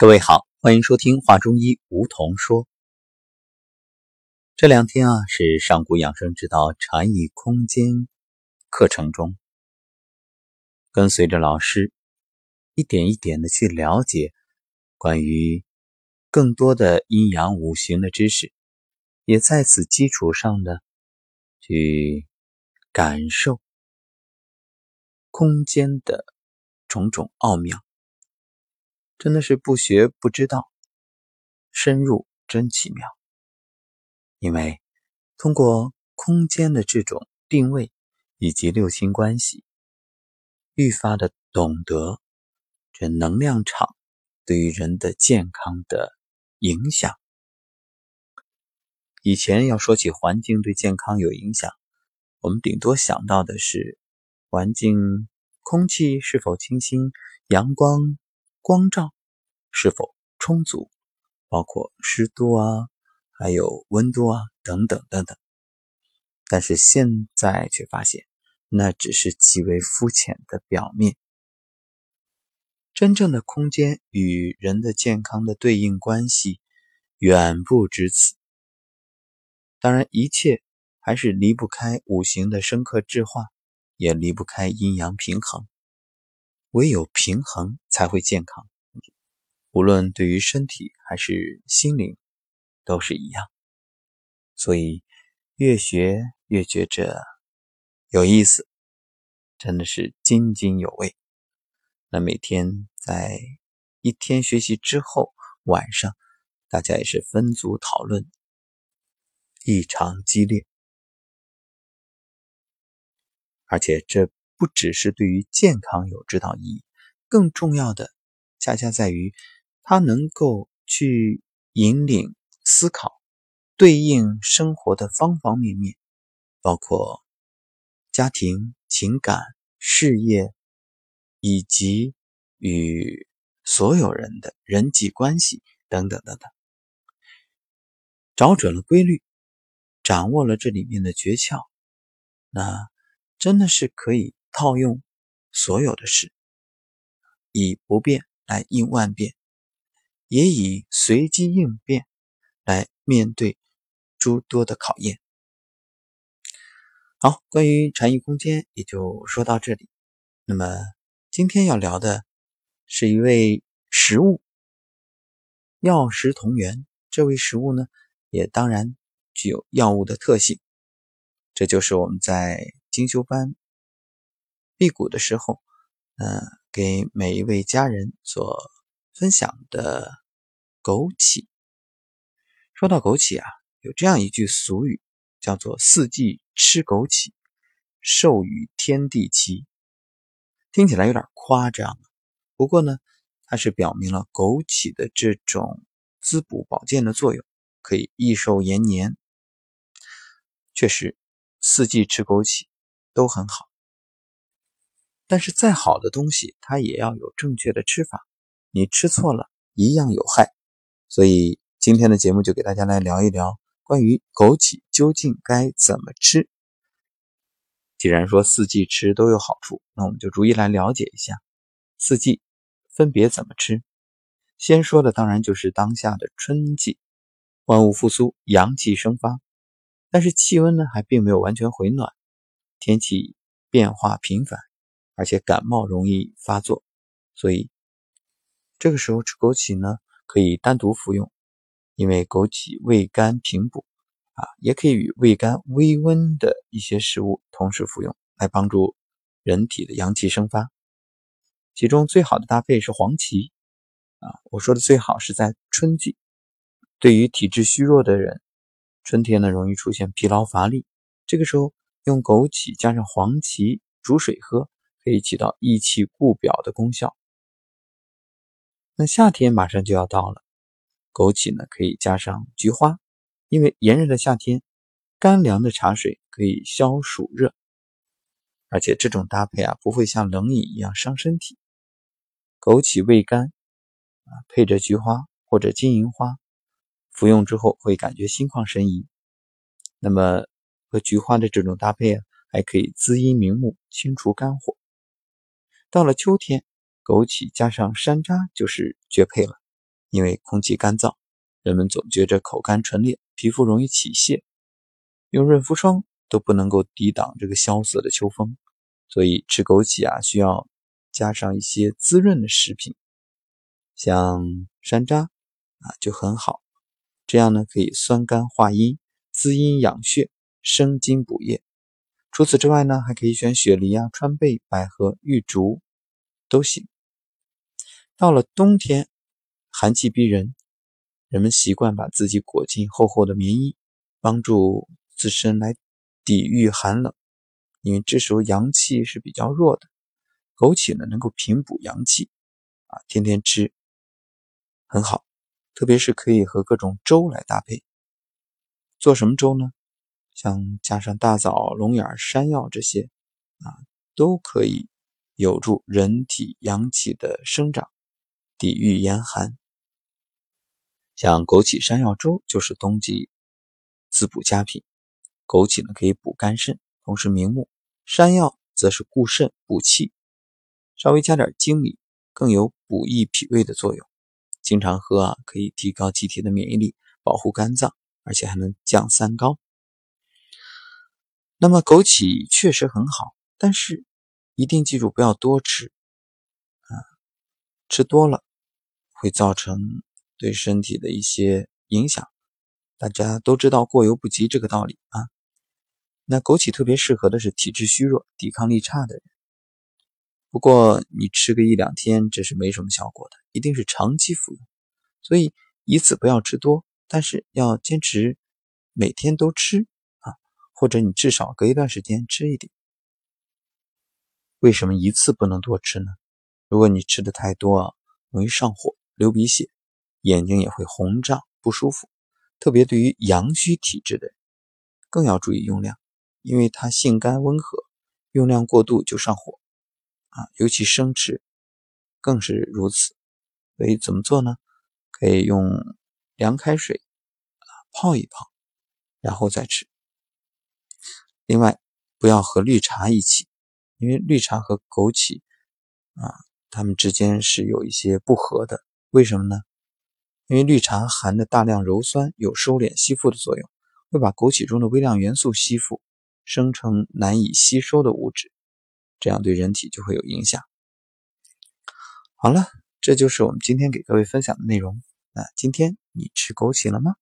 各位好，欢迎收听《画中医》梧桐说。这两天啊，是上古养生之道禅意空间课程中，跟随着老师一点一点的去了解关于更多的阴阳五行的知识，也在此基础上呢，去感受空间的种种奥妙。真的是不学不知道，深入真奇妙。因为通过空间的这种定位以及六星关系，愈发的懂得这能量场对于人的健康的影响。以前要说起环境对健康有影响，我们顶多想到的是环境空气是否清新，阳光。光照是否充足，包括湿度啊，还有温度啊，等等等等。但是现在却发现，那只是极为肤浅的表面。真正的空间与人的健康的对应关系远不止此。当然，一切还是离不开五行的生克制化，也离不开阴阳平衡。唯有平衡才会健康，无论对于身体还是心灵，都是一样。所以越学越觉着有意思，真的是津津有味。那每天在一天学习之后，晚上大家也是分组讨论，异常激烈，而且这。不只是对于健康有指导意义，更重要的恰恰在于它能够去引领思考，对应生活的方方面面，包括家庭、情感、事业，以及与所有人的人际关系等等等等。找准了规律，掌握了这里面的诀窍，那真的是可以。套用所有的事，以不变来应万变，也以随机应变来面对诸多的考验。好，关于禅意空间也就说到这里。那么今天要聊的是一位食物，药食同源。这位食物呢，也当然具有药物的特性。这就是我们在精修班。辟谷的时候，嗯，给每一位家人所分享的枸杞。说到枸杞啊，有这样一句俗语，叫做“四季吃枸杞，寿与天地齐”。听起来有点夸张，不过呢，它是表明了枸杞的这种滋补保健的作用，可以益寿延年。确实，四季吃枸杞都很好。但是再好的东西，它也要有正确的吃法。你吃错了，一样有害。所以今天的节目就给大家来聊一聊关于枸杞究竟该怎么吃。既然说四季吃都有好处，那我们就逐一来了解一下四季分别怎么吃。先说的当然就是当下的春季，万物复苏，阳气生发，但是气温呢还并没有完全回暖，天气变化频繁。而且感冒容易发作，所以这个时候吃枸杞呢，可以单独服用，因为枸杞味甘平补啊，也可以与味甘微温的一些食物同时服用，来帮助人体的阳气生发。其中最好的搭配是黄芪啊，我说的最好是在春季，对于体质虚弱的人，春天呢容易出现疲劳乏力，这个时候用枸杞加上黄芪煮水喝。可以起到益气固表的功效。那夏天马上就要到了，枸杞呢可以加上菊花，因为炎热的夏天，干凉的茶水可以消暑热，而且这种搭配啊不会像冷饮一样伤身体。枸杞味甘啊，配着菊花或者金银花，服用之后会感觉心旷神怡。那么和菊花的这种搭配啊，还可以滋阴明目、清除肝火。到了秋天，枸杞加上山楂就是绝配了。因为空气干燥，人们总觉着口干唇裂，皮肤容易起屑，用润肤霜都不能够抵挡这个萧瑟的秋风，所以吃枸杞啊，需要加上一些滋润的食品，像山楂啊就很好，这样呢可以酸甘化阴、滋阴养血、生津补液。除此之外呢，还可以选雪梨啊、川贝、百合、玉竹都行。到了冬天，寒气逼人，人们习惯把自己裹进厚厚的棉衣，帮助自身来抵御寒冷。因为这时候阳气是比较弱的，枸杞呢能够平补阳气，啊，天天吃很好，特别是可以和各种粥来搭配。做什么粥呢？像加上大枣、龙眼、山药这些，啊，都可以有助人体阳气的生长，抵御严寒。像枸杞山药粥就是冬季滋补佳品。枸杞呢可以补肝肾，同时明目；山药则是固肾补气，稍微加点粳米，更有补益脾胃的作用。经常喝啊，可以提高机体的免疫力，保护肝脏，而且还能降三高。那么枸杞确实很好，但是一定记住不要多吃，啊，吃多了会造成对身体的一些影响。大家都知道过犹不及这个道理啊。那枸杞特别适合的是体质虚弱、抵抗力差的人。不过你吃个一两天，这是没什么效果的，一定是长期服用。所以一次不要吃多，但是要坚持每天都吃啊。或者你至少隔一段时间吃一点。为什么一次不能多吃呢？如果你吃的太多啊，容易上火、流鼻血，眼睛也会红胀不舒服。特别对于阳虚体质的，更要注意用量，因为它性甘温和，用量过度就上火啊。尤其生吃更是如此。所以怎么做呢？可以用凉开水啊泡一泡，然后再吃。另外，不要和绿茶一起，因为绿茶和枸杞啊，它们之间是有一些不和的。为什么呢？因为绿茶含的大量鞣酸有收敛吸附的作用，会把枸杞中的微量元素吸附，生成难以吸收的物质，这样对人体就会有影响。好了，这就是我们今天给各位分享的内容。那今天你吃枸杞了吗？